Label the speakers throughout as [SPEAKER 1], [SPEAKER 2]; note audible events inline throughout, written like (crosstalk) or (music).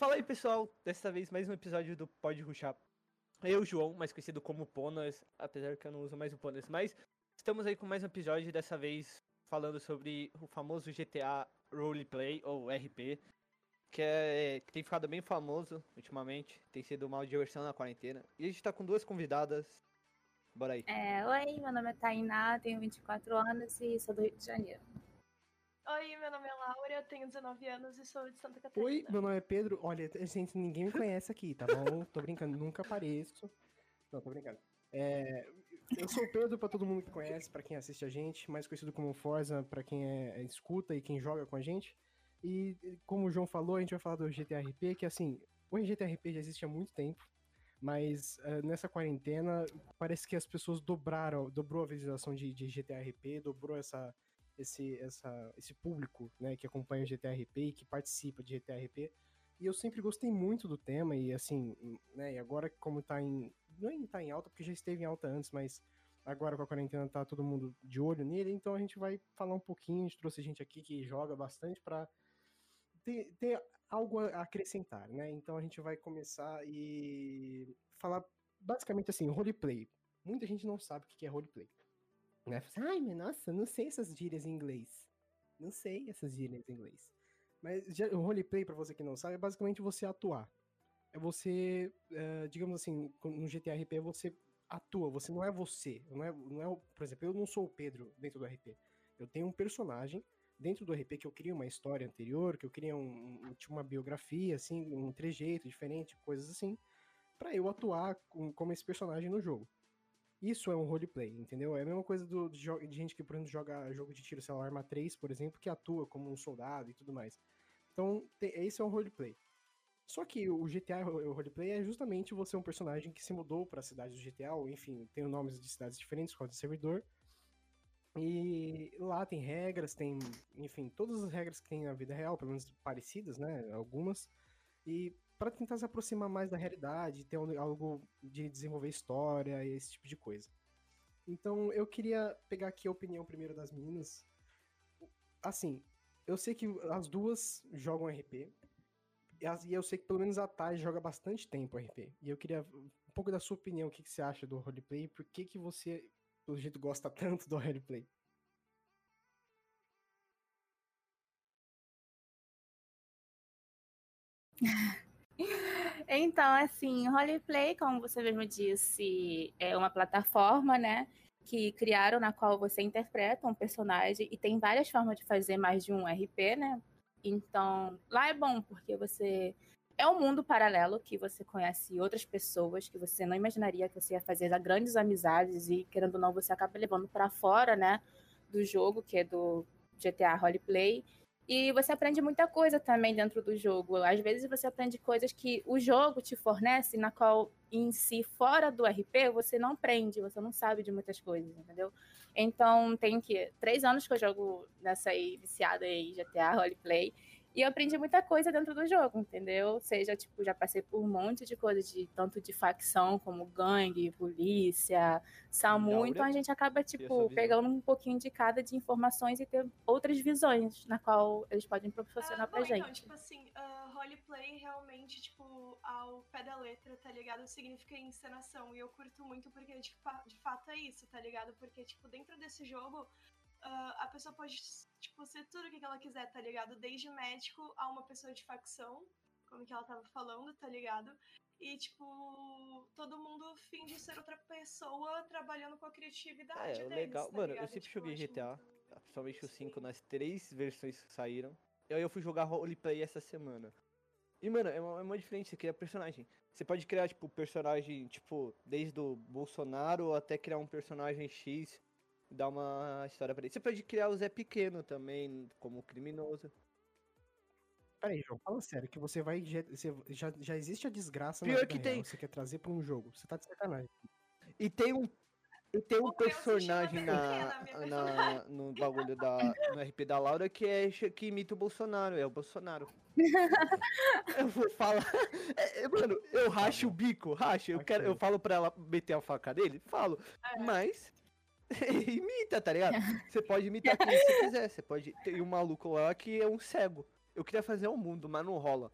[SPEAKER 1] Fala aí, pessoal. Dessa vez, mais um episódio do Pode Ruxar. Eu, João, mais conhecido como Ponas, apesar que eu não uso mais o Ponas, mas estamos aí com mais um episódio, dessa vez falando sobre o famoso GTA Roleplay, ou RP, que, é, que tem ficado bem famoso ultimamente, tem sido uma diversão na quarentena. E a gente tá com duas convidadas. Bora aí.
[SPEAKER 2] É, oi, meu nome é Tainá, tenho 24 anos e sou do Rio de Janeiro.
[SPEAKER 3] Oi, meu nome é Laura, eu tenho 19 anos e sou de Santa Catarina.
[SPEAKER 4] Oi, meu nome é Pedro. Olha, gente, ninguém me conhece aqui, tá bom? (laughs) Tô brincando, nunca apareço. Não, tô brincando. É, eu sou o Pedro, pra todo mundo que conhece, pra quem assiste a gente, mais conhecido como Forza, pra quem é, escuta e quem joga com a gente. E como o João falou, a gente vai falar do GTRP, que assim, o GTRP já existe há muito tempo, mas uh, nessa quarentena parece que as pessoas dobraram, dobrou a visualização de, de GTRP, dobrou essa, esse, essa, esse público né, que acompanha o GTRP e que participa de GTRP. E eu sempre gostei muito do tema, e assim, né, e agora como tá em. Não é tá em alta, porque já esteve em alta antes, mas agora com a quarentena tá todo mundo de olho nele, então a gente vai falar um pouquinho, a gente trouxe gente aqui que joga bastante para ter, ter algo a acrescentar, né? Então a gente vai começar e falar basicamente assim, roleplay. Muita gente não sabe o que é roleplay. Né? Assim, Ai, mas nossa, não sei essas gírias em inglês. Não sei essas gírias em inglês. Mas o roleplay, para você que não sabe, é basicamente você atuar. É você, uh, digamos assim, no GTRP você atua, você não é você. Não é, não é, por exemplo, eu não sou o Pedro dentro do RP. Eu tenho um personagem dentro do RP que eu crio uma história anterior, que eu um, um, tipo uma biografia, assim, um trejeito diferente, coisas assim, para eu atuar com, como esse personagem no jogo. Isso é um roleplay, entendeu? É a mesma coisa do, de, de, gente que, por exemplo, joga jogo de tiro, sei lá, Arma 3, por exemplo, que atua como um soldado e tudo mais. Então, tem, esse é um roleplay. Só que o GTA o roleplay é justamente você um personagem que se mudou para a cidade do GTA, ou enfim, tem nomes de cidades diferentes, qual de servidor, e lá tem regras, tem, enfim, todas as regras que tem na vida real, pelo menos parecidas, né? Algumas. E para tentar se aproximar mais da realidade, ter algo de desenvolver história e esse tipo de coisa. Então eu queria pegar aqui a opinião primeiro das meninas. Assim, eu sei que as duas jogam RP. E eu sei que pelo menos a Thay joga bastante tempo RP. E eu queria um pouco da sua opinião, o que, que você acha do roleplay, por que, que você pelo jeito, gosta (laughs) tanto do roleplay. (laughs)
[SPEAKER 2] Então, assim, roleplay, como você mesmo disse, é uma plataforma, né? Que criaram na qual você interpreta um personagem e tem várias formas de fazer mais de um RP, né? Então, lá é bom porque você é um mundo paralelo que você conhece outras pessoas que você não imaginaria que você ia fazer grandes amizades e querendo ou não você acaba levando para fora, né, do jogo que é do GTA Roleplay. E você aprende muita coisa também dentro do jogo. Às vezes você aprende coisas que o jogo te fornece, na qual em si, fora do RP, você não aprende, você não sabe de muitas coisas, entendeu? Então, tem que. Três anos que eu jogo nessa aí, viciada aí, GTA Roleplay. E eu aprendi muita coisa dentro do jogo, entendeu? Seja, tipo, já passei por um monte de coisas, de, tanto de facção como gangue, polícia, SAMU. Então a gente acaba, tipo, pegando um pouquinho de cada de informações e ter outras visões na qual eles podem proporcionar uh, pra bom, então, gente. Então,
[SPEAKER 3] tipo assim, uh, roleplay realmente, tipo, ao pé da letra, tá ligado? Significa encenação. E eu curto muito porque, de, de fato, é isso, tá ligado? Porque, tipo, dentro desse jogo uh, a pessoa pode, tipo, ser tudo o que ela quiser, tá ligado? Desde médico a uma pessoa de facção, como que ela tava falando, tá ligado? E, tipo, todo mundo finge ser outra pessoa trabalhando com a criatividade. É, deles, legal. Tá
[SPEAKER 1] Mano,
[SPEAKER 3] ligado?
[SPEAKER 1] eu sempre tipo, joguei GTA, muito... principalmente o 5, nas três versões que saíram. E aí eu fui jogar roleplay essa semana. E, mano, é uma, é uma diferença, você cria personagem. Você pode criar, tipo, personagem, tipo, desde o Bolsonaro até criar um personagem X dar uma história pra ele. Você pode criar o Zé Pequeno também, como criminoso.
[SPEAKER 4] Peraí, João, fala sério, que você vai. Você, já, já existe a desgraça Pior que tem. você quer trazer pra um jogo. Você tá de sacanagem.
[SPEAKER 1] E tem um. E tem um personagem na, na, no bagulho da, no RP da Laura que é que imita o Bolsonaro, é o Bolsonaro. (laughs) eu vou falar. É, mano, eu racho o bico, racho. Eu, quero, eu falo pra ela meter a faca dele, falo. É. Mas (laughs) imita, tá ligado? (laughs) Você pode imitar quem você quiser. Você pode. Tem um maluco lá que é um cego. Eu queria fazer um mundo, mas não rola.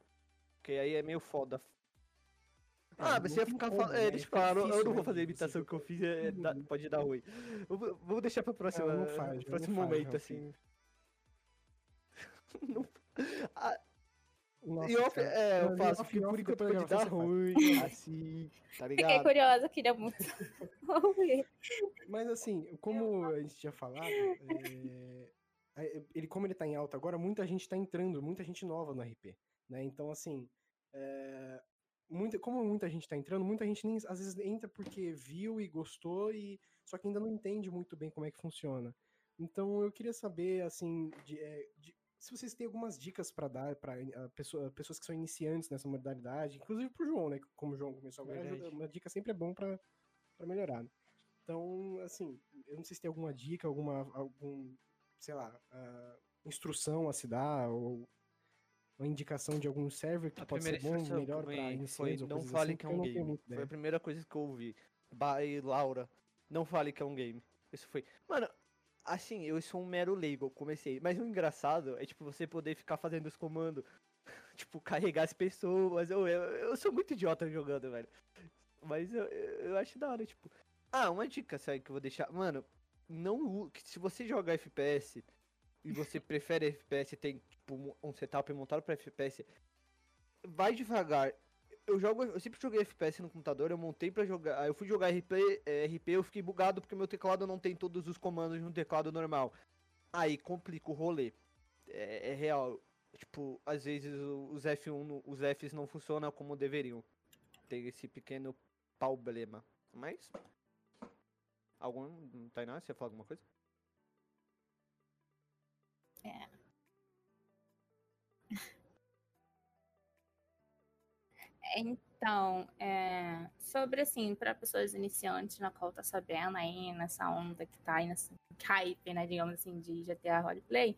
[SPEAKER 1] porque aí é meio foda.
[SPEAKER 4] É,
[SPEAKER 1] Ah, mas
[SPEAKER 4] não
[SPEAKER 1] você ia ficar falando.
[SPEAKER 4] né?
[SPEAKER 1] É, deixa eu falar, eu- não vou
[SPEAKER 4] né,
[SPEAKER 1] fazer a imitação que eu fiz, é, dá- pode dar ruim. Vou- Vamos deixar pra próxima.
[SPEAKER 4] não faz, não
[SPEAKER 1] próximo
[SPEAKER 4] faz,
[SPEAKER 1] momento, (laughs)
[SPEAKER 4] não,
[SPEAKER 1] assim. Não-
[SPEAKER 4] Nossa,
[SPEAKER 1] E off, é, eu faço,
[SPEAKER 4] off-
[SPEAKER 1] porque
[SPEAKER 4] off da
[SPEAKER 1] pode dar ruim, (laughs) assim, tá
[SPEAKER 2] Fiquei
[SPEAKER 1] ligado?
[SPEAKER 2] curiosa, queria muito ouvir. (laughs)
[SPEAKER 4] Mas assim, como a gente tinha falado, é, é, ele como ele tá em alta agora, muita gente tá entrando, muita gente nova no RP, né? Então assim, é, muita, como muita gente tá entrando, muita gente nem às vezes entra porque viu e gostou e só que ainda não entende muito bem como é que funciona. Então eu queria saber assim, de, é, de- se vocês têm algumas dicas para dar para pessoa, pessoas que são iniciantes nessa modalidade, inclusive pro João, né? Como o João começou agora, ajuda- uma dica sempre é bom para melhorar. né? Então, assim, eu não sei se tem alguma dica, alguma, algum, sei lá, ah, instrução a se dar, ou uma indicação de algum server que
[SPEAKER 1] A
[SPEAKER 4] pode ser bom, melhor para iniciantes
[SPEAKER 1] foi não fale
[SPEAKER 4] assim,
[SPEAKER 1] que é um game. Foi a primeira coisa que eu ouvi. By Laura. Não fale que é um game. Isso foi. Mano, assim, eu sou um mero leigo, comecei. Mas o engraçado é, tipo, você poder ficar fazendo os comandos. (laughs) tipo, carregar as pessoas. Eu, eu, eu sou muito idiota jogando, velho. Mas eu, eu acho da hora, tipo. Ah, uma dica, sabe, que eu vou deixar. Mano, não. Se você joga FPS e você (laughs) prefere FPS tem, tipo, um setup montado pra FPS, vai devagar. Eu jogo, eu sempre joguei FPS no computador, eu montei pra jogar. Aí eu fui jogar RP, eh, RP, eu fiquei bugado porque meu teclado não tem todos os comandos no teclado normal. Aí complica o rolê. É, é real. Tipo, às vezes os F1, no- os Fs não funcionam como deveriam. Tem esse pequeno problema. Mas. Algum. Tainá, você ia falar alguma coisa?
[SPEAKER 2] Então, é, sobre assim, para pessoas iniciantes, na qual tá sabendo aí nessa onda que tá aí nesse hype, né, digamos assim, de GTA Roleplay,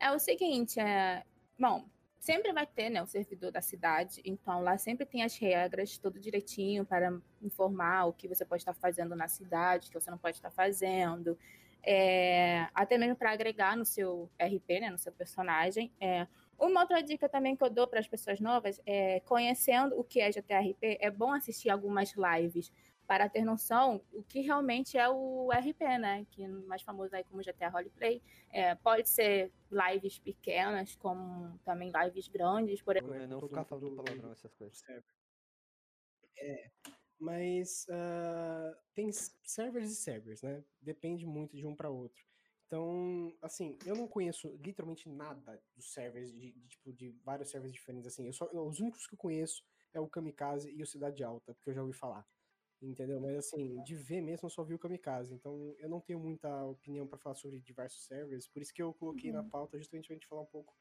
[SPEAKER 2] é o seguinte, é, bom, sempre vai ter, né, o servidor da cidade, então lá sempre tem as regras, tudo direitinho para informar o que você pode estar fazendo na cidade, o que você não pode estar fazendo, é, até mesmo para agregar no seu RP, né, no seu personagem, é, uma outra dica também que eu dou para as pessoas novas é conhecendo o que é GTRP, é bom assistir algumas lives para ter noção o que realmente é o RP, né? Que é mais famoso aí como GTA Roleplay. É, pode ser lives pequenas, como também lives grandes, por exemplo.
[SPEAKER 1] não
[SPEAKER 4] todo
[SPEAKER 1] ficar falando
[SPEAKER 4] do-
[SPEAKER 1] palavrão, essas coisas.
[SPEAKER 4] server. É, mas ah, tem servers e servers, né? Depende muito de um para outro. Então, assim, eu não conheço literalmente nada dos servers, de, de, tipo, de vários servers diferentes, assim. Eu só, os únicos que eu conheço é o Kamikaze e o Cidade Alta, porque eu já ouvi falar. Entendeu? Mas, assim, de ver mesmo, eu só vi o Kamikaze. Então, eu não tenho muita opinião para falar sobre diversos servers. Por isso que eu coloquei na pauta, justamente pra gente falar um pouco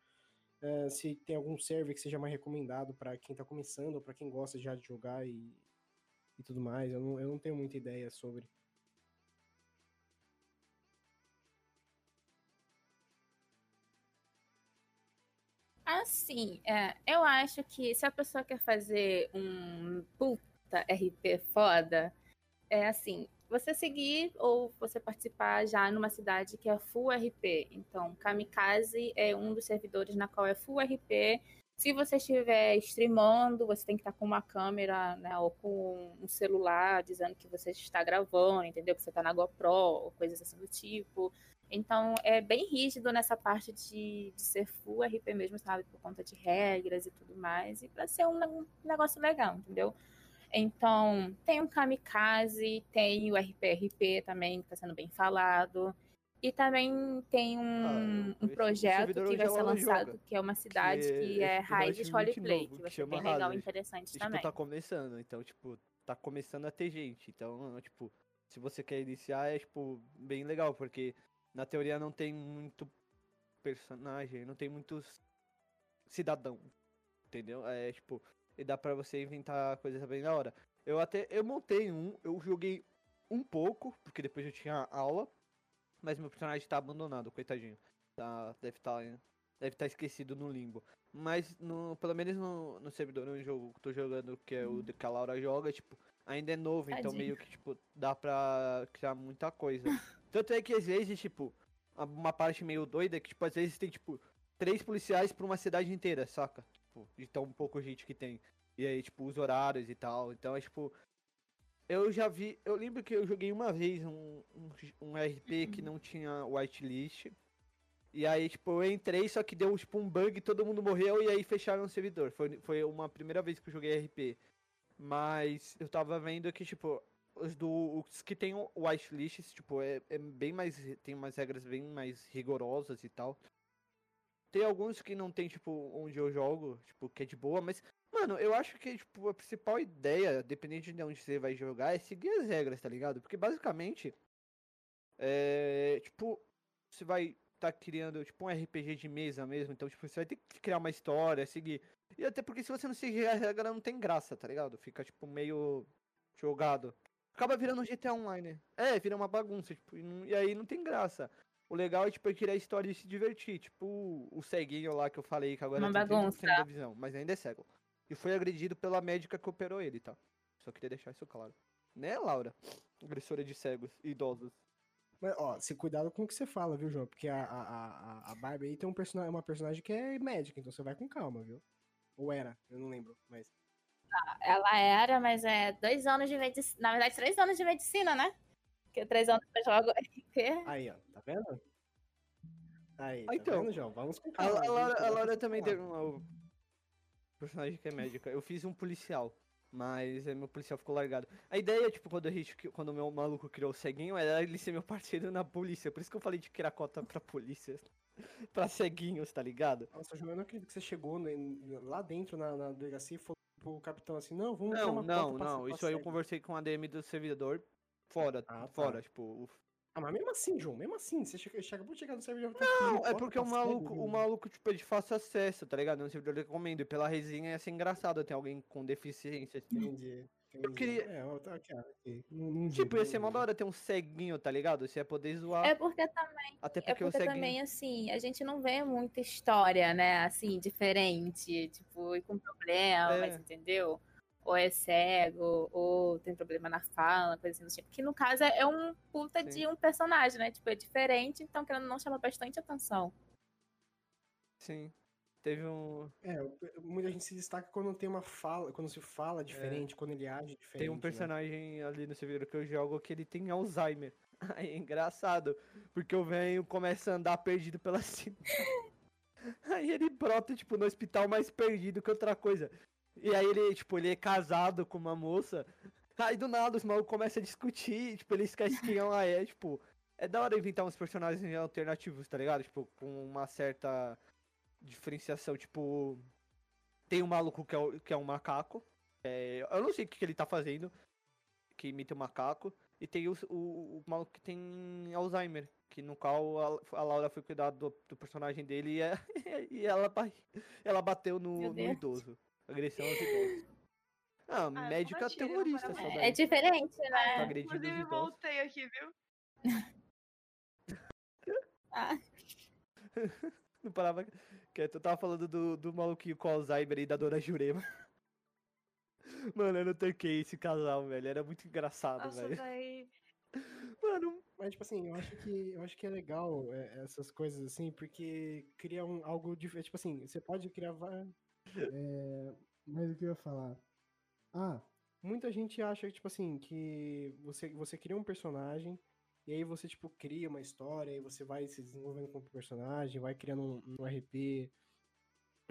[SPEAKER 4] eh, se tem algum server que seja mais recomendado para quem tá começando ou para quem gosta já de jogar e, e tudo mais. Eu não, eu não tenho muita ideia sobre.
[SPEAKER 2] Assim, é, eu acho que se a pessoa quer fazer um puta RP foda, é assim, você seguir ou você participar já numa cidade que é full RP. Então, Kamikaze é um dos servidores na qual é full RP. Se você estiver streamando, você tem que estar com uma câmera, né, ou com um celular dizendo que você está gravando, entendeu? Que você está na GoPro, ou coisas assim do tipo. Então, é bem rígido nessa parte de, de ser full RP mesmo, sabe? Por conta de regras e tudo mais. E para ser um, um negócio legal, entendeu? Então, tem o Kamikaze, tem o RPRP também, que está sendo bem falado. E também tem um,
[SPEAKER 1] Ah,
[SPEAKER 2] um projeto que vai ser lançado,
[SPEAKER 1] joga,
[SPEAKER 2] que é uma cidade que
[SPEAKER 1] é,
[SPEAKER 2] é,
[SPEAKER 1] tipo, relativamente
[SPEAKER 2] Roleplay, que
[SPEAKER 1] que
[SPEAKER 2] vai ser bem legal e interessante
[SPEAKER 1] E, tipo,
[SPEAKER 2] também.
[SPEAKER 1] tá começando, então, tipo, tá começando a ter gente. Então, tipo, se você quer iniciar, é, tipo, bem legal, porque na teoria não tem muito personagem, não tem muitos cidadão, entendeu? É, tipo, e dá pra você inventar coisas bem da hora. Eu até, eu montei um, eu joguei um pouco, porque depois eu tinha aula, mas meu personagem tá abandonado, coitadinho. Tá, deve estar deve tá esquecido no limbo. Mas, no, pelo menos no, no servidor onde eu tô jogando, que é o de que a Laura joga, tipo, ainda é novo, então
[SPEAKER 2] Tadinho.
[SPEAKER 1] meio que, tipo, dá pra criar muita coisa. (laughs) Tanto é que às vezes, tipo, uma parte meio doida é que, tipo, às vezes tem, tipo, três policiais pra uma cidade inteira, saca? tipo, de tão pouco gente que tem. E aí, tipo, os horários e tal. Então é tipo. Eu já vi. Eu lembro que eu joguei uma vez um, um, um RP que não tinha whitelist. E aí, tipo, eu entrei, só que deu tipo um bug, todo mundo morreu e aí fecharam o servidor. Foi, foi uma primeira vez que eu joguei RP. Mas eu tava vendo que, tipo, os, do, os que tem whitelist, tipo, é, é bem mais. Tem umas regras bem mais rigorosas e tal. Tem alguns que não tem, tipo, onde eu jogo, tipo, que é de boa, mas, mano, eu acho que, tipo, a principal ideia, dependendo de onde você vai jogar, é seguir as regras, tá ligado? Porque basicamente, é, tipo, você vai tá criando, tipo, um RPG de mesa mesmo, então, tipo, você vai ter que criar uma história, seguir. E até porque se você não seguir a regra, não tem graça, tá ligado? Fica, tipo, meio jogado. Acaba virando um GTA Online. É, vira uma bagunça, tipo, e, não, e aí não tem graça. O legal é, tipo, é criar história e se divertir. Tipo, o ceguinho lá que eu falei, que agora
[SPEAKER 2] Uma
[SPEAKER 1] tem 30%
[SPEAKER 2] bagunça.
[SPEAKER 1] visão, mas ainda é cego. E foi agredido pela médica que operou ele, tá? Só queria deixar isso claro. Né, Laura? Agressora de cegos e idosos.
[SPEAKER 4] Mas, ó, se cuidado com o que você fala, viu, João? Porque a, a, a, a Barbie aí tem um personagem, uma personagem que é médica, então você vai com calma, viu? Ou era, eu não lembro, mas.
[SPEAKER 2] Ela era, mas é dois anos de medicina. Na verdade, três anos de medicina, né? Porque três anos eu jogo. (laughs)
[SPEAKER 4] Aí, ó, tá vendo? Aí,
[SPEAKER 1] Ah,
[SPEAKER 4] tá
[SPEAKER 1] então,
[SPEAKER 4] vendo, João? Vamos com
[SPEAKER 1] A,
[SPEAKER 4] calma.
[SPEAKER 1] a
[SPEAKER 4] viu?
[SPEAKER 1] Laura, a Laura também teve uma. Personagem que é médica. Eu fiz um policial. Mas é, meu policial ficou largado. A ideia, tipo, quando a gente, quando o meu maluco criou o ceguinho, era ele ser meu parceiro na polícia. Por isso que eu falei de criar cota pra polícia. (laughs) pra ceguinhos, tá ligado?
[SPEAKER 4] Nossa, João, eu não acredito que você chegou ne- lá dentro na, na delegacia e falou pro capitão assim, não, vamos
[SPEAKER 1] Não, não, não. Isso aí eu conversei com a DM do servidor. Fora,
[SPEAKER 4] Ah, tá.
[SPEAKER 1] fora, tipo. o-
[SPEAKER 4] Ah, mas mesmo assim, João, mesmo assim, você chega, chega acabou de chegar no servidor e
[SPEAKER 1] Não, é porque o maluco, o maluco, tipo, é de fácil acesso, tá ligado? No servidor eu recomendo. E pela resenha ia ser engraçado ter alguém com deficiência. assim.
[SPEAKER 4] Entendi. entendi.
[SPEAKER 1] queria-
[SPEAKER 4] É, ó, tá aqui, aqui. Não- não
[SPEAKER 1] Tipo, ia ser mó da
[SPEAKER 4] julgo.
[SPEAKER 1] hora ter um ceguinho, tá ligado? Você ia poder zoar.
[SPEAKER 2] É porque também,
[SPEAKER 1] Até
[SPEAKER 2] é
[SPEAKER 1] porque, o
[SPEAKER 2] porque
[SPEAKER 1] ceguinho.
[SPEAKER 2] também, assim, a gente não vê muita história, né? Assim, diferente, tipo, e com problemas,
[SPEAKER 1] É.
[SPEAKER 2] entendeu? Ou é cego, ou tem problema na fala, coisa assim do tipo. Que no caso é um puta
[SPEAKER 1] Sim.
[SPEAKER 2] de um personagem, né? Tipo, é diferente, então querendo ou não chama bastante atenção.
[SPEAKER 1] Sim. Teve um.
[SPEAKER 4] É, muita gente se destaca quando tem uma fala, quando se fala diferente, quando ele age diferente.
[SPEAKER 1] É. Tem um
[SPEAKER 4] né?
[SPEAKER 1] personagem ali no servidor que eu jogo que ele tem Alzheimer. (laughs) Aí é engraçado, porque o velho começa a andar perdido pela (laughs) cidade. Aí ele brota, tipo, no hospital mais perdido que outra coisa. E aí ele, tipo, ele é casado com uma moça. Aí do nada os malucos começam a discutir, tipo, ele esquece quem ela é, tipo. É da hora inventar uns personagens alternativos, tá ligado? Tipo, com uma certa diferenciação, tipo. Tem um maluco que é, o- que é um macaco. É, eu não sei o que, que ele tá fazendo. Que imita o macaco. E tem o, o, o maluco que tem Alzheimer. Que no qual a, a Laura foi cuidar do, do personagem dele e, é- (laughs) e ela, ela bateu no, no idoso. Agressão aos idosos. Ah,
[SPEAKER 3] Ah,
[SPEAKER 1] médica
[SPEAKER 3] compartilha,
[SPEAKER 1] terrorista só daí.
[SPEAKER 2] É diferente, né?
[SPEAKER 1] os
[SPEAKER 3] Inclusive, voltei aqui, viu? (laughs)
[SPEAKER 2] Ah,
[SPEAKER 1] Não parava quieto. Eu tava falando do, do maluquinho com Alzheimer e da dona Jurema. (laughs) Mano, eu não tanquei esse casal, velho. Era muito engraçado,
[SPEAKER 3] Nossa,
[SPEAKER 1] velho.
[SPEAKER 3] véi.
[SPEAKER 1] Mano,
[SPEAKER 4] Mas, tipo assim, eu acho que, eu acho que é legal é, essas coisas assim, porque cria um, algo diferente. Tipo assim, você pode criar. É, mas o que eu ia falar? Ah, muita gente acha, tipo assim, que você, você cria um personagem, e aí você, tipo, cria uma história, e você vai se desenvolvendo como personagem, vai criando um, um RP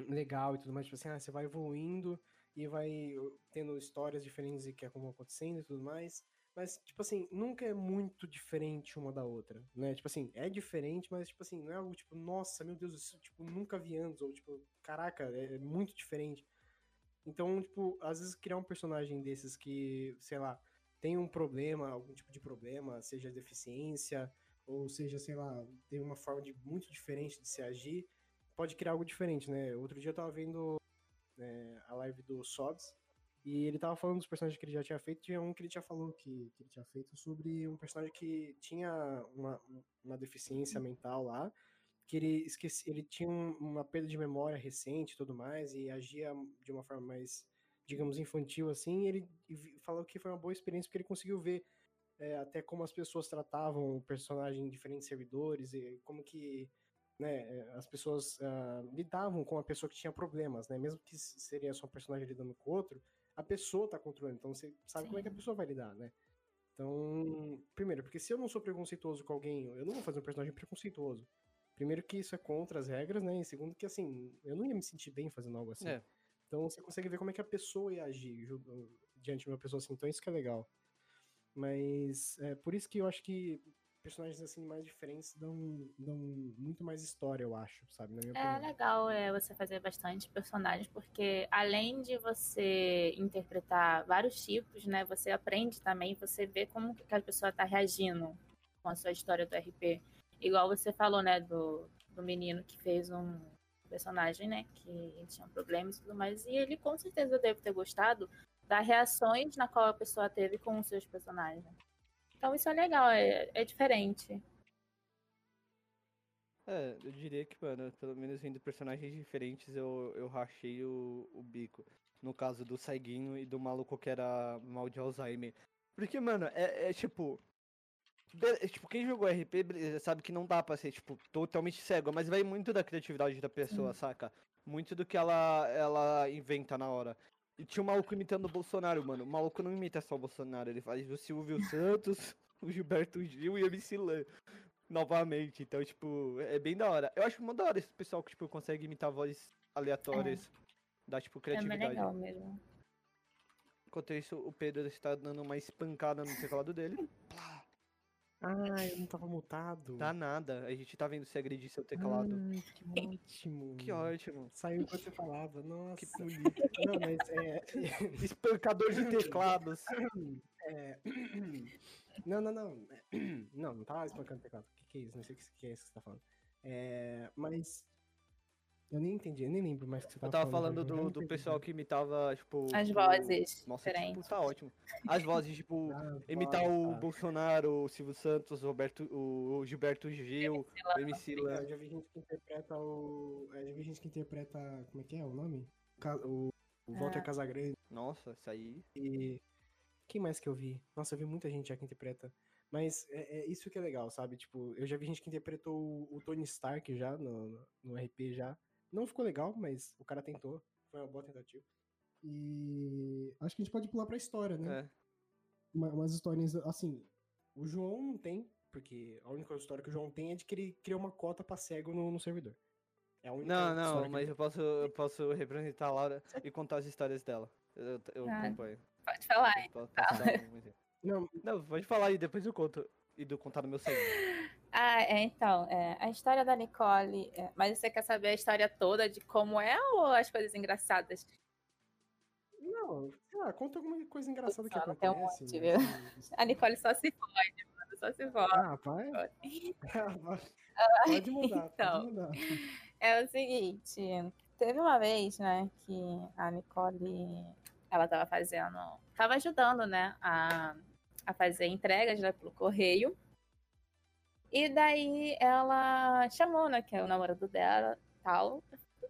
[SPEAKER 4] legal e tudo mais. Tipo assim, ah, você vai evoluindo e vai tendo histórias diferentes e que vão acontecendo e tudo mais. Mas, tipo assim, nunca é muito diferente uma da outra, né? Tipo assim, é diferente, mas, tipo assim, não é algo tipo, nossa, meu Deus, isso, tipo, nunca vi antes, ou tipo, caraca, é, é muito diferente. Então, tipo, às vezes criar um personagem desses que, sei lá, tem um problema, algum tipo de problema, seja deficiência, ou seja, sei lá, tem uma forma de muito diferente de se agir, pode criar algo diferente, né? Outro dia eu tava vendo é, a live do Sobs, e ele tava falando dos personagens que ele já tinha feito, tinha um que ele já falou que, que ele tinha feito sobre um personagem que tinha uma, uma deficiência mental lá, que ele esqueci, ele tinha um- uma perda de memória recente e tudo mais, e agia de uma forma mais, digamos, infantil assim, e ele falou que foi uma boa experiência porque ele conseguiu ver é, até como as pessoas tratavam o personagem em diferentes servidores, e como que né, é, as pessoas ah, lidavam com a pessoa que tinha problemas, né? Mesmo que seria só um personagem lidando com o outro, a pessoa tá controlando, então você sabe como é que a
[SPEAKER 2] Sim.
[SPEAKER 4] pessoa vai lidar, né? Então, primeiro, porque se eu não sou preconceituoso com alguém, eu não vou fazer um personagem preconceituoso. Primeiro que isso é contra as regras, né? E segundo que, assim, eu não ia me sentir bem fazendo algo assim.
[SPEAKER 1] É.
[SPEAKER 4] Então você consegue ver como é que a pessoa ia agir diante de uma pessoa assim. Então isso que é legal. Mas é por isso que eu acho que personagens assim mais diferentes dão, dão muito mais história, eu acho, sabe?
[SPEAKER 2] É
[SPEAKER 4] opinião.
[SPEAKER 2] legal é, você fazer bastante personagens, porque além de você interpretar vários tipos, né, você aprende também, você vê como que a pessoa está reagindo com a sua história do RP. Igual você falou, né, do, do menino que fez um personagem, né, que tinha problemas e tudo mais, e ele com certeza deve ter gostado das reações na qual a pessoa teve com os seus personagens. Então isso é legal, é, é diferente.
[SPEAKER 1] É, eu diria que, mano, pelo menos vendo personagens diferentes, eu, eu rachei o, o bico. No caso do Saiguinho e do maluco que era mal de Alzheimer. Porque, mano, é, é tipo. be- é, tipo, quem jogou RP beleza, sabe que não dá pra ser, tipo, totalmente cego, mas vai muito da criatividade da pessoa, saca? Muito do que ela, ela inventa na hora. E tinha um maluco imitando o Bolsonaro, mano. O maluco não imita só o Bolsonaro, ele faz o Silvio Santos, (laughs) o Gilberto Gil e o MC Lan novamente. Então, tipo, é bem da hora. Eu acho muito da hora esse pessoal que, tipo, consegue imitar vozes aleatórias. Dá, tipo,
[SPEAKER 2] É bem
[SPEAKER 1] criatividade.
[SPEAKER 2] legal mesmo.
[SPEAKER 1] Enquanto isso, o Pedro está dando uma espancada no teclado dele. Plá,
[SPEAKER 4] Ah, eu não tava mutado.
[SPEAKER 1] Dá nada. A gente tá vendo se agredir seu teclado.
[SPEAKER 4] Ai, que ótimo.
[SPEAKER 1] Que ótimo.
[SPEAKER 4] Saiu enquanto você falava. Nossa.
[SPEAKER 1] Que bonito.
[SPEAKER 4] Não, mas é. (laughs)
[SPEAKER 1] Espancador de teclados.
[SPEAKER 4] é... Não, não, não. (clears throat) Não, não tava espancando o teclado. O que, que é isso? Não sei o que que é isso que você tá falando. É... Mas. Eu nem entendi, eu nem lembro mais o que você
[SPEAKER 1] Eu
[SPEAKER 4] tava
[SPEAKER 1] tava falando
[SPEAKER 4] já
[SPEAKER 1] do, do pessoal que imitava, tipo.
[SPEAKER 2] As
[SPEAKER 1] o-
[SPEAKER 2] vozes
[SPEAKER 1] Nossa, tipo,
[SPEAKER 2] diferentes.
[SPEAKER 1] tá ótimo. As vozes, tipo, (laughs)
[SPEAKER 4] Ah,
[SPEAKER 1] imitar o
[SPEAKER 4] tá.
[SPEAKER 1] Bolsonaro, o Silvio Santos, o Roberto, o Gilberto Gil, o MC Lan.
[SPEAKER 4] Eu já vi gente que interpreta o. Eu já vi gente que interpreta. Como é que é o nome? O, o Walter
[SPEAKER 2] Ah.
[SPEAKER 4] Casagrande.
[SPEAKER 1] Nossa, isso aí.
[SPEAKER 4] E. Quem mais que eu vi? Nossa, eu vi muita gente já que interpreta. Mas é, é isso que é legal, sabe? Tipo, eu já vi gente que interpretou o, o Tony Stark já no, no- no RP já. Não ficou legal, mas o cara tentou. Foi uma boa tentativa. E acho que a gente pode pular pra história, né?
[SPEAKER 1] É.
[SPEAKER 4] Uma- umas histórias assim. O João não tem, porque a única história que o João tem é de que ele criou uma cota pra cego no, no servidor. É a única
[SPEAKER 1] Não, não,
[SPEAKER 4] que
[SPEAKER 1] mas
[SPEAKER 4] ele
[SPEAKER 1] eu posso, eu posso representar a Laura e contar as histórias dela. Eu, eu
[SPEAKER 2] Ah.
[SPEAKER 1] acompanho.
[SPEAKER 2] Pode falar.
[SPEAKER 1] Dar um exemplo.
[SPEAKER 4] Não,
[SPEAKER 1] Não, pode falar aí, depois eu conto. E do contar no meu site. (laughs)
[SPEAKER 2] Ah, é, então, é, a história da Nicole. é, mas você quer saber a história toda de como é ou as coisas engraçadas?
[SPEAKER 4] não, lá, conta alguma coisa engraçada que
[SPEAKER 2] Só não tem um
[SPEAKER 4] acontece.
[SPEAKER 2] monte,
[SPEAKER 4] né, assim, (laughs)
[SPEAKER 2] A Nicole só se fode, mano, só se fode.
[SPEAKER 4] Ah? Ah, vai. (laughs) (laughs) Pode mudar,
[SPEAKER 2] Então.
[SPEAKER 4] pode mudar.
[SPEAKER 2] É o seguinte, teve uma vez, né, que a Nicole, ela tava fazendo, tava ajudando, né, a, a fazer entregas né, pelo correio. E daí ela chamou, né, que é o namorado dela, tal,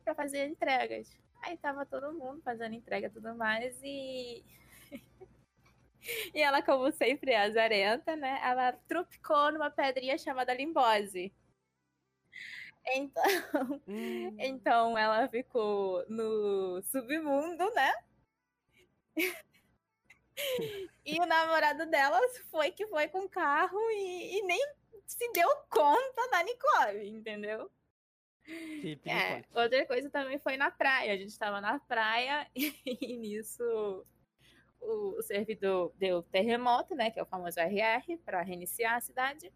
[SPEAKER 2] pra fazer entregas. Aí tava todo mundo fazendo entrega e tudo mais e (laughs) E ela, como sempre, é azarenta, né? Ela trupicou numa pedrinha chamada limbose. Então,
[SPEAKER 1] Hum, (laughs)
[SPEAKER 2] então ela ficou no submundo, né? (laughs) e o namorado dela foi que foi com o carro e, e nem se deu conta da Nicole, entendeu?
[SPEAKER 1] hip,
[SPEAKER 2] É,
[SPEAKER 1] Nicole.
[SPEAKER 2] outra coisa também foi na praia. A gente estava na praia (laughs) e, nisso o, o servidor deu terremoto, né? Que é o famoso RR, para reiniciar a cidade.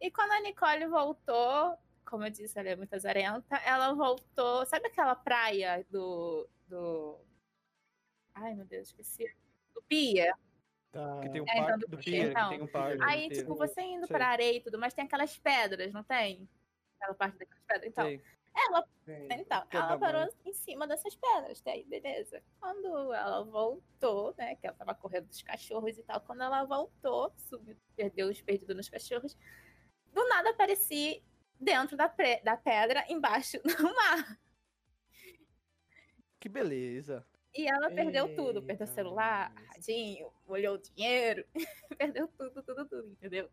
[SPEAKER 2] E quando a Nicole voltou, como eu disse, ela é muito azarenta, ela voltou. Sabe aquela praia do. do... Ai, meu Deus, esqueci. Do Pia.
[SPEAKER 4] Tá.
[SPEAKER 1] Que tem um
[SPEAKER 2] É, então,
[SPEAKER 1] parque
[SPEAKER 2] do
[SPEAKER 1] do
[SPEAKER 2] Pier,
[SPEAKER 1] Pier, que
[SPEAKER 2] então.
[SPEAKER 1] tem um parque.
[SPEAKER 2] Aí, tipo, você indo
[SPEAKER 1] Sei.
[SPEAKER 2] pra areia e tudo, mas tem aquelas pedras, não tem? Aquela parte daquelas pedras. Então,
[SPEAKER 1] Sei.
[SPEAKER 4] Tem.
[SPEAKER 2] Então,
[SPEAKER 1] Quebra
[SPEAKER 2] ela parou
[SPEAKER 1] mão.
[SPEAKER 2] em cima dessas pedras, até aí, beleza. Quando ela voltou, né, que ela tava correndo dos cachorros e tal, quando ela voltou, subiu, perdeu os perdidos nos cachorros, do nada apareci dentro da, pre- da pedra, embaixo (laughs) do mar.
[SPEAKER 1] Que beleza.
[SPEAKER 2] E ela perdeu tudo, perdeu o
[SPEAKER 4] Eita,
[SPEAKER 2] celular, radinho, molhou o dinheiro, (laughs) perdeu tudo, tudo, tudo, entendeu?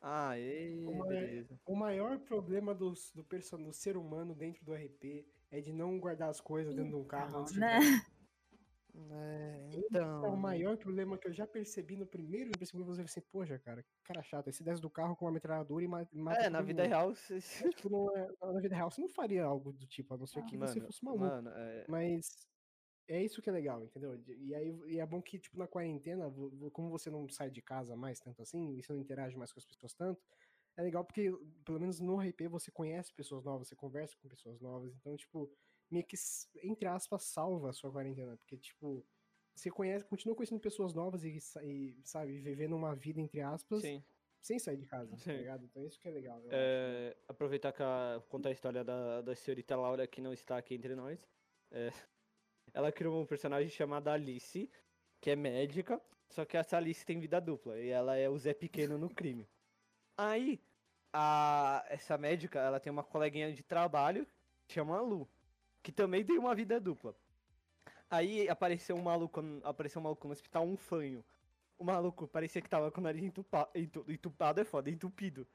[SPEAKER 1] Ah, e...
[SPEAKER 4] Uma-
[SPEAKER 1] beleza.
[SPEAKER 4] O maior problema do, do, person- do ser humano dentro do RP é de não guardar as coisas dentro de um carro antes de
[SPEAKER 2] né?
[SPEAKER 1] É,
[SPEAKER 4] Esse
[SPEAKER 1] então.
[SPEAKER 4] é o maior problema que eu já percebi no primeiro no segundo você assim, poxa, cara, que cara chato. Você desce do carro com uma metralhadora e ma- mata
[SPEAKER 1] É, na vida
[SPEAKER 4] mundo.
[SPEAKER 1] real, você...
[SPEAKER 4] Mas, tipo, não é- na vida real você não faria algo do tipo, a não ser que você
[SPEAKER 1] mano,
[SPEAKER 4] fosse maluco.
[SPEAKER 1] mano, é...
[SPEAKER 4] Mas é isso que é legal, entendeu? De- E aí e é bom que, tipo, na quarentena, como você não sai de casa mais tanto assim, e você não interage mais com as pessoas tanto, é legal porque, pelo menos no RP, você conhece pessoas novas, você conversa com pessoas novas, então, tipo, meio que, entre aspas, salva a sua quarentena, porque, tipo, você conhece, continua conhecendo pessoas novas e, e, sabe, vivendo uma vida, entre aspas,
[SPEAKER 1] Sim.
[SPEAKER 4] sem sair de casa, tá
[SPEAKER 1] Sim.
[SPEAKER 4] ligado? Então isso que é legal.
[SPEAKER 1] É, aproveitar que a, contar a história da, da senhorita Laura, que não está aqui entre nós. É, ela criou um personagem chamado Alice, que é médica, só que essa Alice tem vida dupla, e ela é o Zé Pequeno no crime. Aí, a, essa médica, ela tem uma coleguinha de trabalho, chama Lu, que também tem uma vida dupla. Aí apareceu um maluco, no- apareceu um maluco no hospital, um fanho. O maluco parecia que tava com o nariz entupa, entu- entupado, é foda, entupido.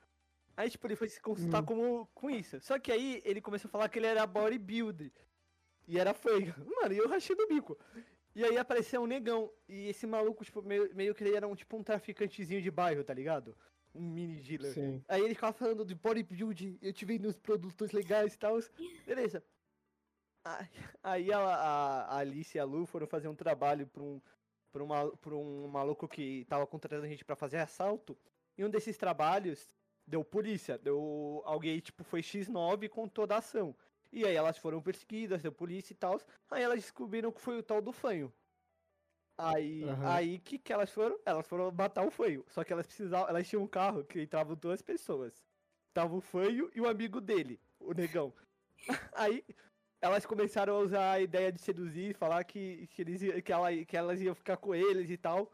[SPEAKER 1] Aí, tipo, ele foi se consultar
[SPEAKER 4] Hum.
[SPEAKER 1] como, com isso. Só que aí ele começou a falar que ele era bodybuilder. E era feio. (laughs) Mano, e eu rachei do bico. E aí apareceu um negão. E esse maluco, tipo, meio, meio que ele era um, tipo, um traficantezinho de bairro, tá ligado? Um mini dealer.
[SPEAKER 4] Sim.
[SPEAKER 1] Aí ele ficava falando de bodybuilding, eu te vendo uns produtos legais e tal. Beleza. Aí- a, a, a Alice e a Lu foram fazer um trabalho pra um, pra, uma, pra um maluco que tava contratando gente pra fazer assalto. E um desses trabalhos deu polícia, deu alguém, tipo, foi X9 com toda a ação. E aí elas foram perseguidas, deu polícia e tal. Aí elas descobriram que foi o tal do fanho. Aí,
[SPEAKER 4] Aham.
[SPEAKER 1] aí que que elas foram? Elas foram matar o fanho. Só que elas precisavam, elas tinham um carro que entravam duas pessoas. Tava o fanho e o amigo dele, o negão. (laughs) Aí elas começaram a usar a ideia de seduzir, falar que, que, eles, que, ela, que elas iam ficar com eles e tal,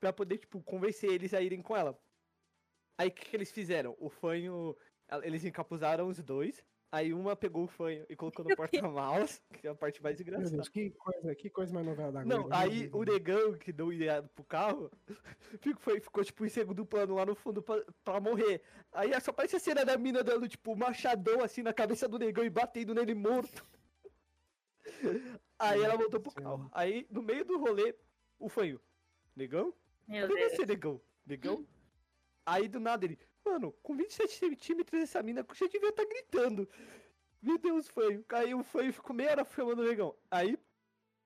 [SPEAKER 1] pra poder, tipo, convencer eles a irem com ela. Aí o que, que eles fizeram? O fanho, eles encapuzaram os dois, aí uma pegou o fanho e colocou no porta-malas, (laughs) que é a parte mais engraçada.
[SPEAKER 4] Deus, que coisa, que coisa mais novela da
[SPEAKER 1] Não,
[SPEAKER 4] meu
[SPEAKER 1] aí o negão que deu ideia pro carro (laughs) ficou, foi- ficou tipo em segundo plano lá no fundo pra, pra morrer. Aí só parece a cena da mina dando tipo um machadão assim na cabeça do negão e batendo nele morto. (laughs) Aí ela voltou pro carro. Aí no meio do rolê, o fanho. Negão?
[SPEAKER 2] Meu
[SPEAKER 1] Cadê
[SPEAKER 2] Deus.
[SPEAKER 1] você, negão? Negão? Aí do nada ele, mano, com 27 centímetros essa mina já devia estar gritando. Meu Deus, fanho. Aí o fanho ficou meia hora filmando o negão. Aí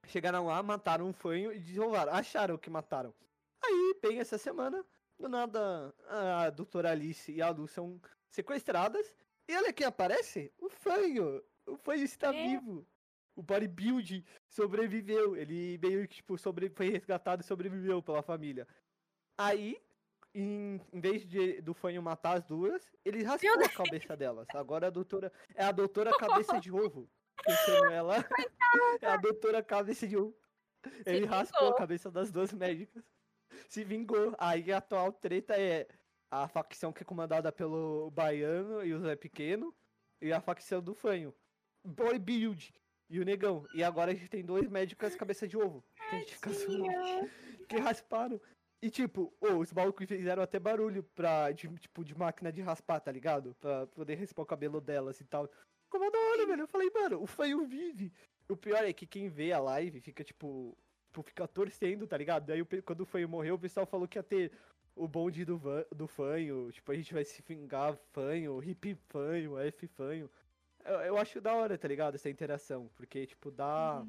[SPEAKER 1] chegaram lá, mataram um fanho e desolaram. Acharam que mataram. Aí, bem essa semana, do nada, a doutora Alice e a Lu são sequestradas. E olha quem aparece? O fanho. O fanho está
[SPEAKER 2] É.
[SPEAKER 1] vivo. O bodybuild sobreviveu. Ele meio que, tipo, sobre... foi resgatado e sobreviveu pela família. Aí, em, em vez de, do fanho matar as duas, ele raspou a cabeça delas. Agora a doutora. É a doutora cabeça de ovo. Ela. É a doutora cabeça de ovo. Ele raspou a cabeça das duas médicas. Se vingou. Aí a atual treta é a facção que é comandada pelo Baiano e o Zé Pequeno. E a facção do fanho. Bodybuild. E o negão. E agora a gente tem dois médicos cabeça de ovo. Que a gente fica que rasparam. E tipo, ô, os malucos fizeram até barulho pra, de, tipo, de máquina de raspar, tá ligado? Pra poder raspar o cabelo delas e tal. Mó da hora, velho. Eu falei, mano, o fanho vive. O pior é que quem vê a live fica, tipo, tipo fica torcendo, tá ligado? Daí quando o fanho morreu, o pessoal falou que ia ter o bonde do, van, do fanho. Tipo, a gente vai se vingar fanho, hip fanho, F fanho. Eu, eu acho da hora, tá ligado? Essa interação. Porque, tipo, dá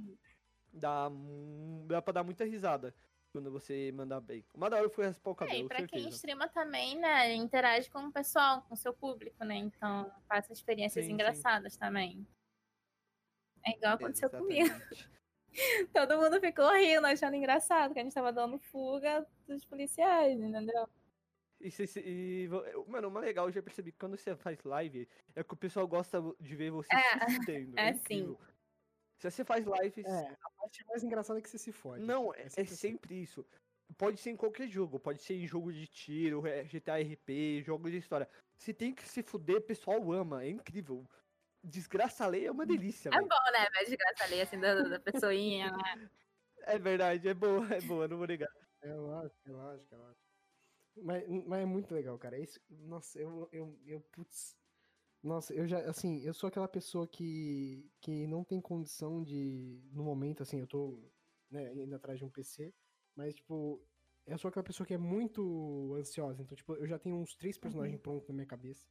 [SPEAKER 1] dá, mu- dá pra dar muita risada quando você mandar bem. Uma da hora foi raspar o
[SPEAKER 2] É,
[SPEAKER 1] cabelo,
[SPEAKER 2] e pra quem
[SPEAKER 1] certeza.
[SPEAKER 2] streama também, né, interage com o pessoal, com o seu público, né? Então passa experiências
[SPEAKER 1] Sim, sim.
[SPEAKER 2] engraçadas também. É igual aconteceu comigo.
[SPEAKER 1] Exatamente. (laughs)
[SPEAKER 2] Todo mundo ficou rindo, achando engraçado, que a gente tava dando fuga dos policiais, entendeu?
[SPEAKER 1] E, e eu- mano, uma legal, eu já percebi que quando você faz live, é que o pessoal gosta de ver você
[SPEAKER 2] É,
[SPEAKER 1] se fudendo. (laughs)
[SPEAKER 2] é
[SPEAKER 1] incrível. Se você faz lives.
[SPEAKER 4] É, a parte mais engraçada é que você se fode.
[SPEAKER 1] Não, é, é
[SPEAKER 4] sempre
[SPEAKER 1] sempre isso. Pode ser em qualquer jogo, pode ser em jogo de tiro, é, GTA RP, jogo de história. Se tem que se fuder, o pessoal ama, é incrível. Desgraça alheia é uma delícia,
[SPEAKER 2] É
[SPEAKER 1] velho.
[SPEAKER 2] bom, né? A desgraça ali, assim, da, da pessoinha, né? (laughs)
[SPEAKER 1] É verdade, é boa, é boa, não vou negar.
[SPEAKER 4] É lógico, é lógico, é lógico. Mas, mas é muito legal, cara. Isso, nossa, eu, eu, eu, putz. Nossa, eu já, assim, eu sou aquela pessoa que, que não tem condição de, no momento, assim, eu tô, né, indo atrás de um PC, mas, tipo, eu sou aquela pessoa que é muito ansiosa. Então, tipo, eu já tenho uns três personagens prontos na minha cabeça,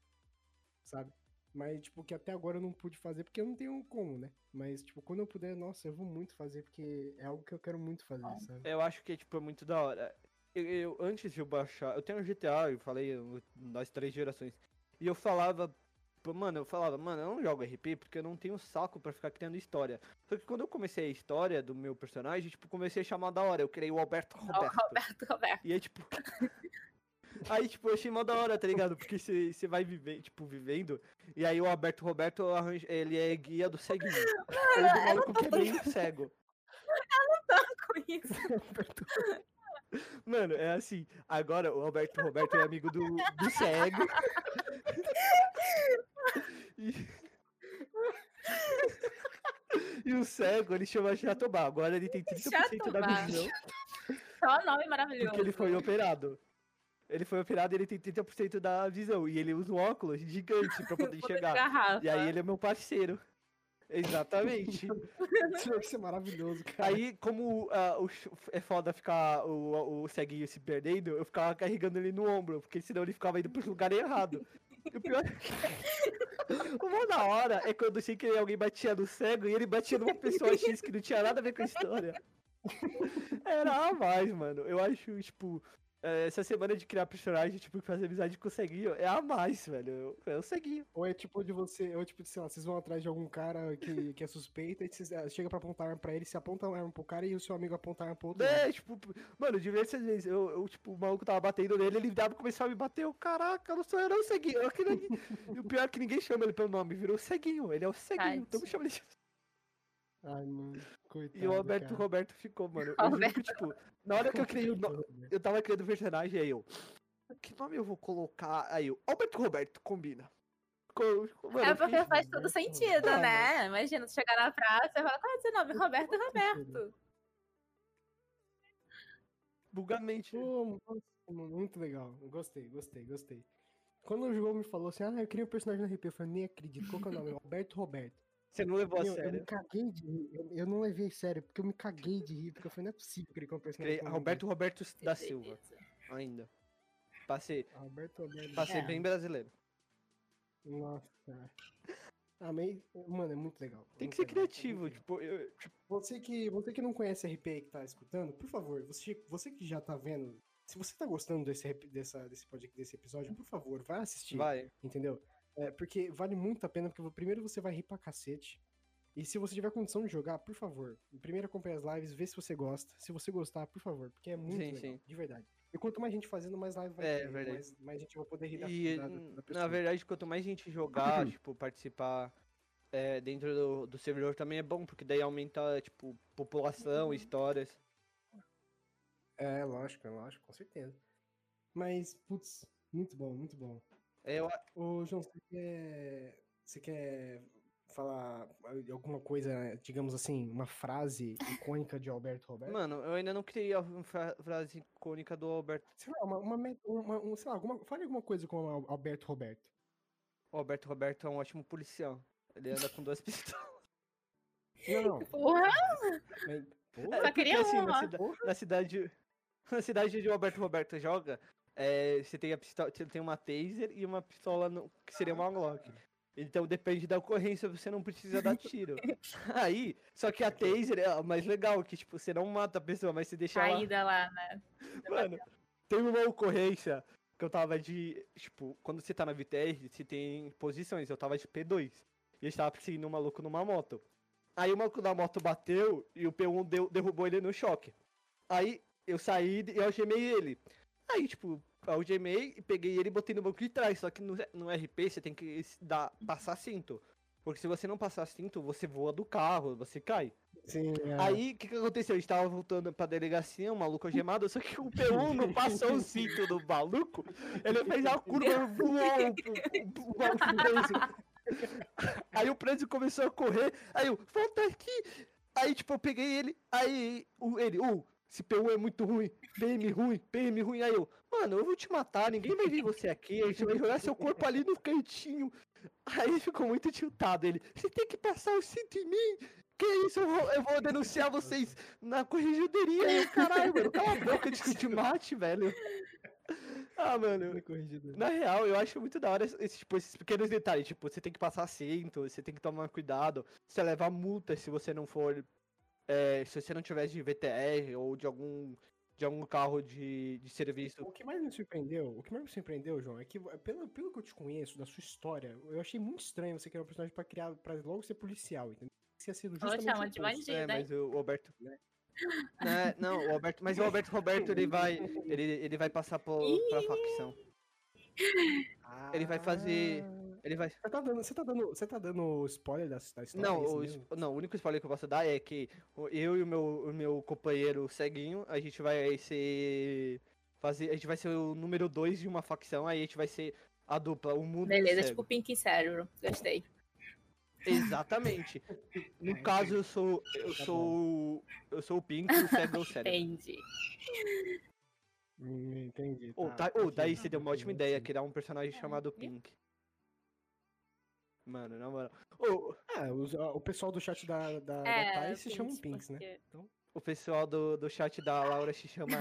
[SPEAKER 4] sabe? Mas, tipo, que até agora eu não pude fazer porque eu não tenho como, né? Mas, tipo, quando eu puder, nossa, eu vou muito fazer porque é algo que eu quero muito fazer, sabe?
[SPEAKER 1] Eu acho que, tipo, é muito da hora. Eu, eu- antes de eu baixar, eu tenho um GTA, eu falei das três gerações. E eu falava, mano, eu falava, mano, eu não jogo RP porque eu não tenho saco pra ficar criando história. Só que quando eu comecei a história do meu personagem, tipo, comecei a chamar da hora. Eu criei o Alberto Roberto.
[SPEAKER 2] Roberto, Roberto.
[SPEAKER 1] E aí, tipo. (laughs) Aí, tipo, eu achei mó da hora, tá ligado? Porque você vai viver, tipo, vivendo. E aí o Alberto Roberto arranja, ele é guia do ceguinho. Ou do maluco que é meio cego.
[SPEAKER 2] Com isso. (laughs)
[SPEAKER 1] Mano, é assim. Agora o Alberto Roberto é amigo do, do cego. (laughs) (laughs) E... (laughs) e o cego, ele chama Jatobá. Agora ele tem 30% da
[SPEAKER 2] Jatobá.
[SPEAKER 1] visão.
[SPEAKER 2] Só o nome maravilhoso.
[SPEAKER 1] Porque ele foi operado. Ele foi operado e ele tem 30% da visão. E ele usa um óculos gigante pra poder (laughs)
[SPEAKER 2] Poder de
[SPEAKER 1] enxergar. E aí ele é meu parceiro. Exatamente.
[SPEAKER 4] Isso vai ser maravilhoso, cara.
[SPEAKER 1] Aí, como ah, o é foda ficar o, o ceguinho se perdendo, eu ficava carregando ele no ombro, porque senão ele ficava indo pro lugar errado. O pior é que... (laughs) O mó da hora é quando sem querer alguém batia no cego e ele batia numa pessoa X que não tinha nada a ver com a história. (laughs) Era a mais, mano. Eu acho, tipo, essa semana de criar personagem, tipo, fazer amizade com o ceguinho, é a mais, velho. É o ceguinho.
[SPEAKER 4] Ou é tipo de você, ou é tipo de, sei lá, vocês vão atrás de algum cara que, que é suspeita e vocês ah, chega pra apontar arma pra ele, você aponta a arma pro cara e o seu amigo aponta a arma pro outro. lado.
[SPEAKER 1] É, tipo, mano, diversas vezes, eu, eu, tipo, o maluco tava batendo nele, ele dava começou a me bater, eu, caraca, eu não sou eu, não, ceguinho. Eu, (laughs) e o pior é que ninguém chama ele pelo nome, virou ceguinho, ele é o ceguinho, então me chama ele de
[SPEAKER 4] Ai, mano, coitado.
[SPEAKER 1] E o Alberto
[SPEAKER 4] cara.
[SPEAKER 1] Roberto ficou, mano. Eu (laughs) juro que, tipo, na hora que eu criei o nome, eu tava criando o personagem, aí eu, que nome eu vou colocar? Aí eu, Alberto Roberto, combina. Co- mano,
[SPEAKER 2] É porque
[SPEAKER 1] fiquei-
[SPEAKER 2] faz todo sentido, né? Imagina, tu chegar na praça e falar, qual é o seu nome? Roberto. Roberto.
[SPEAKER 1] Bugamente.
[SPEAKER 4] Mano, muito legal. Gostei, gostei, gostei. Quando o João me falou assim, ah, eu queria um personagem no RP, eu falei, nem acredito, qual que é o nome? (laughs) Alberto Roberto.
[SPEAKER 1] Você não levou a
[SPEAKER 4] Meu, eu me
[SPEAKER 1] sério.
[SPEAKER 4] caguei de rir, eu, eu não levei a sério, porque eu me caguei de rir, porque eu falei, não é possível que ele um personagem
[SPEAKER 1] Roberto Roberto da Silva, ainda. Passei.
[SPEAKER 4] Alberto Roberto.
[SPEAKER 1] passei
[SPEAKER 2] É.
[SPEAKER 1] bem brasileiro.
[SPEAKER 4] Nossa. Meio... Mano, é muito legal.
[SPEAKER 1] Tem que ser
[SPEAKER 4] legal,
[SPEAKER 1] criativo,
[SPEAKER 4] legal.
[SPEAKER 1] tipo, eu, tipo,
[SPEAKER 4] Você que, você que não conhece RP e que tá escutando, por favor, você, você que já tá vendo, se você tá gostando desse, dessa, desse, podcast, desse episódio, por favor, vai assistir,
[SPEAKER 1] vai.
[SPEAKER 4] entendeu? É, porque vale muito a pena, porque primeiro você vai rir pra cacete. E se você tiver condição de jogar, por favor, primeiro acompanhe as lives, vê se você gosta. Se você gostar, por favor, porque é muito
[SPEAKER 1] Sim,
[SPEAKER 4] legal,
[SPEAKER 1] sim.
[SPEAKER 4] de verdade. E quanto mais gente fazendo, mais live vai
[SPEAKER 1] É,
[SPEAKER 4] ter,
[SPEAKER 1] verdade.
[SPEAKER 4] mais, mais gente vai poder rir da,
[SPEAKER 1] E,
[SPEAKER 4] da, da, pessoa.
[SPEAKER 1] na verdade, quanto mais gente jogar, (clears throat) tipo, participar é, dentro do, do servidor também é bom, porque daí aumenta, tipo, população, histórias.
[SPEAKER 4] É, lógico, é lógico, com certeza. Mas, putz, muito bom, muito bom.
[SPEAKER 1] É, eu,
[SPEAKER 4] Ô, João, você quer, você quer falar alguma coisa, digamos assim, uma frase icônica de Alberto Roberto?
[SPEAKER 1] mano, eu ainda não criei a fra- frase icônica do Alberto.
[SPEAKER 4] Sei lá, uma, uma, uma- um- sei lá, alguma, fale alguma coisa com o Al- Alberto Roberto.
[SPEAKER 1] O Alberto Roberto é um ótimo policial. Ele anda com duas (laughs) pistolas.
[SPEAKER 4] Não, não.
[SPEAKER 2] Porra,
[SPEAKER 4] Mas,
[SPEAKER 2] Só
[SPEAKER 1] porque,
[SPEAKER 2] queria
[SPEAKER 1] assim, na,
[SPEAKER 2] uma.
[SPEAKER 1] cida- na cidade. (laughs) Na cidade onde o Alberto Roberto joga, é, você tem a pistola, você tem uma taser e uma pistola no- que seria uma Glock. Então depende da ocorrência, você não precisa dar tiro. (laughs) Aí, só que a taser é a mais legal, que tipo, você não mata a pessoa, mas você deixa
[SPEAKER 2] caída lá, né? (laughs)
[SPEAKER 1] Mano, teve uma ocorrência que eu tava de. Tipo, quando você tá na VTR, você tem posições. Eu tava de P2. E eu estava perseguindo um maluco numa moto. Aí o maluco da moto bateu e o P1 deu- derrubou ele no choque. Aí eu saí e eu algemei ele. Aí, tipo, algemei e peguei ele e botei no banco de trás. Só que no, no RP você tem que dar, passar cinto. Porque se você não passar cinto, você voa do carro, você cai.
[SPEAKER 4] sim, é,
[SPEAKER 1] Aí, o que, que aconteceu? A gente tava voltando pra delegacia, um maluco algemado, só que o P1 não (laughs) passou o cinto do maluco, ele fez a curva, voou o, o, o maluco preso. Aí o preso começou a correr, aí eu, volta aqui! Aí, tipo, eu peguei ele, aí o, ele, uh, esse P1 é muito ruim, PM ruim, PM ruim. Aí eu, mano, eu vou te matar, ninguém vai ver você aqui, a gente vai jogar seu corpo ali no cantinho. Aí ficou muito tiltado, ele, você tem que passar o cinto em mim. Que isso, eu vou, eu vou denunciar vocês na corregedoria. Aí caralho, mano, cala a boca de te mate, velho. Ah, mano, na real, eu acho muito da hora esse, tipo, esses pequenos detalhes. Tipo, você tem que passar cinto, você tem que tomar cuidado. Você leva multa se você não for. É, se você não tiver de VTR ou de algum. De algum carro de, de serviço.
[SPEAKER 4] O que mais me surpreendeu, o que mais me surpreendeu, João, é que pelo, pelo que eu te conheço, da sua história, eu achei muito estranho você criar um personagem pra criar pra logo ser policial, entendeu? Isso ia ser justamente o
[SPEAKER 2] de bandido,
[SPEAKER 1] É, mas o Roberto. (laughs) (laughs) Né, não, o Roberto, mas o Roberto Roberto ele vai ele, ele vai passar por, pra facção. Ele vai fazer- Ele vai
[SPEAKER 4] Você tá dando, você tá dando, você tá dando spoiler da, da história?
[SPEAKER 1] Não,
[SPEAKER 4] é
[SPEAKER 1] o,
[SPEAKER 4] mesmo?
[SPEAKER 1] não, o único spoiler que eu posso dar é que eu e o meu, o meu companheiro ceguinho, a gente vai ser. Fazer, a gente vai ser o número 2 de uma facção, aí a gente vai ser a dupla, o mundo
[SPEAKER 2] Beleza,
[SPEAKER 1] cego.
[SPEAKER 2] tipo Pink Cérebro. Gostei.
[SPEAKER 1] Exatamente. No (laughs) caso, eu sou. Eu
[SPEAKER 4] Tá
[SPEAKER 1] sou. Eu sou o Pink e o cego é o cérebro.
[SPEAKER 2] Entendi.
[SPEAKER 4] Hum, entendi. Tá,
[SPEAKER 1] tá, ou
[SPEAKER 4] ok,
[SPEAKER 1] daí
[SPEAKER 4] tá,
[SPEAKER 1] você deu uma ótima ideia, criar um personagem
[SPEAKER 2] É,
[SPEAKER 1] chamado? Pink. Mano, na moral.
[SPEAKER 4] Ah, os- o pessoal do chat da, da, da
[SPEAKER 2] É,
[SPEAKER 4] Thais se chamam
[SPEAKER 2] Pinks,
[SPEAKER 4] Pinks, né?
[SPEAKER 2] porque-
[SPEAKER 1] o pessoal do, do chat da Laura se chama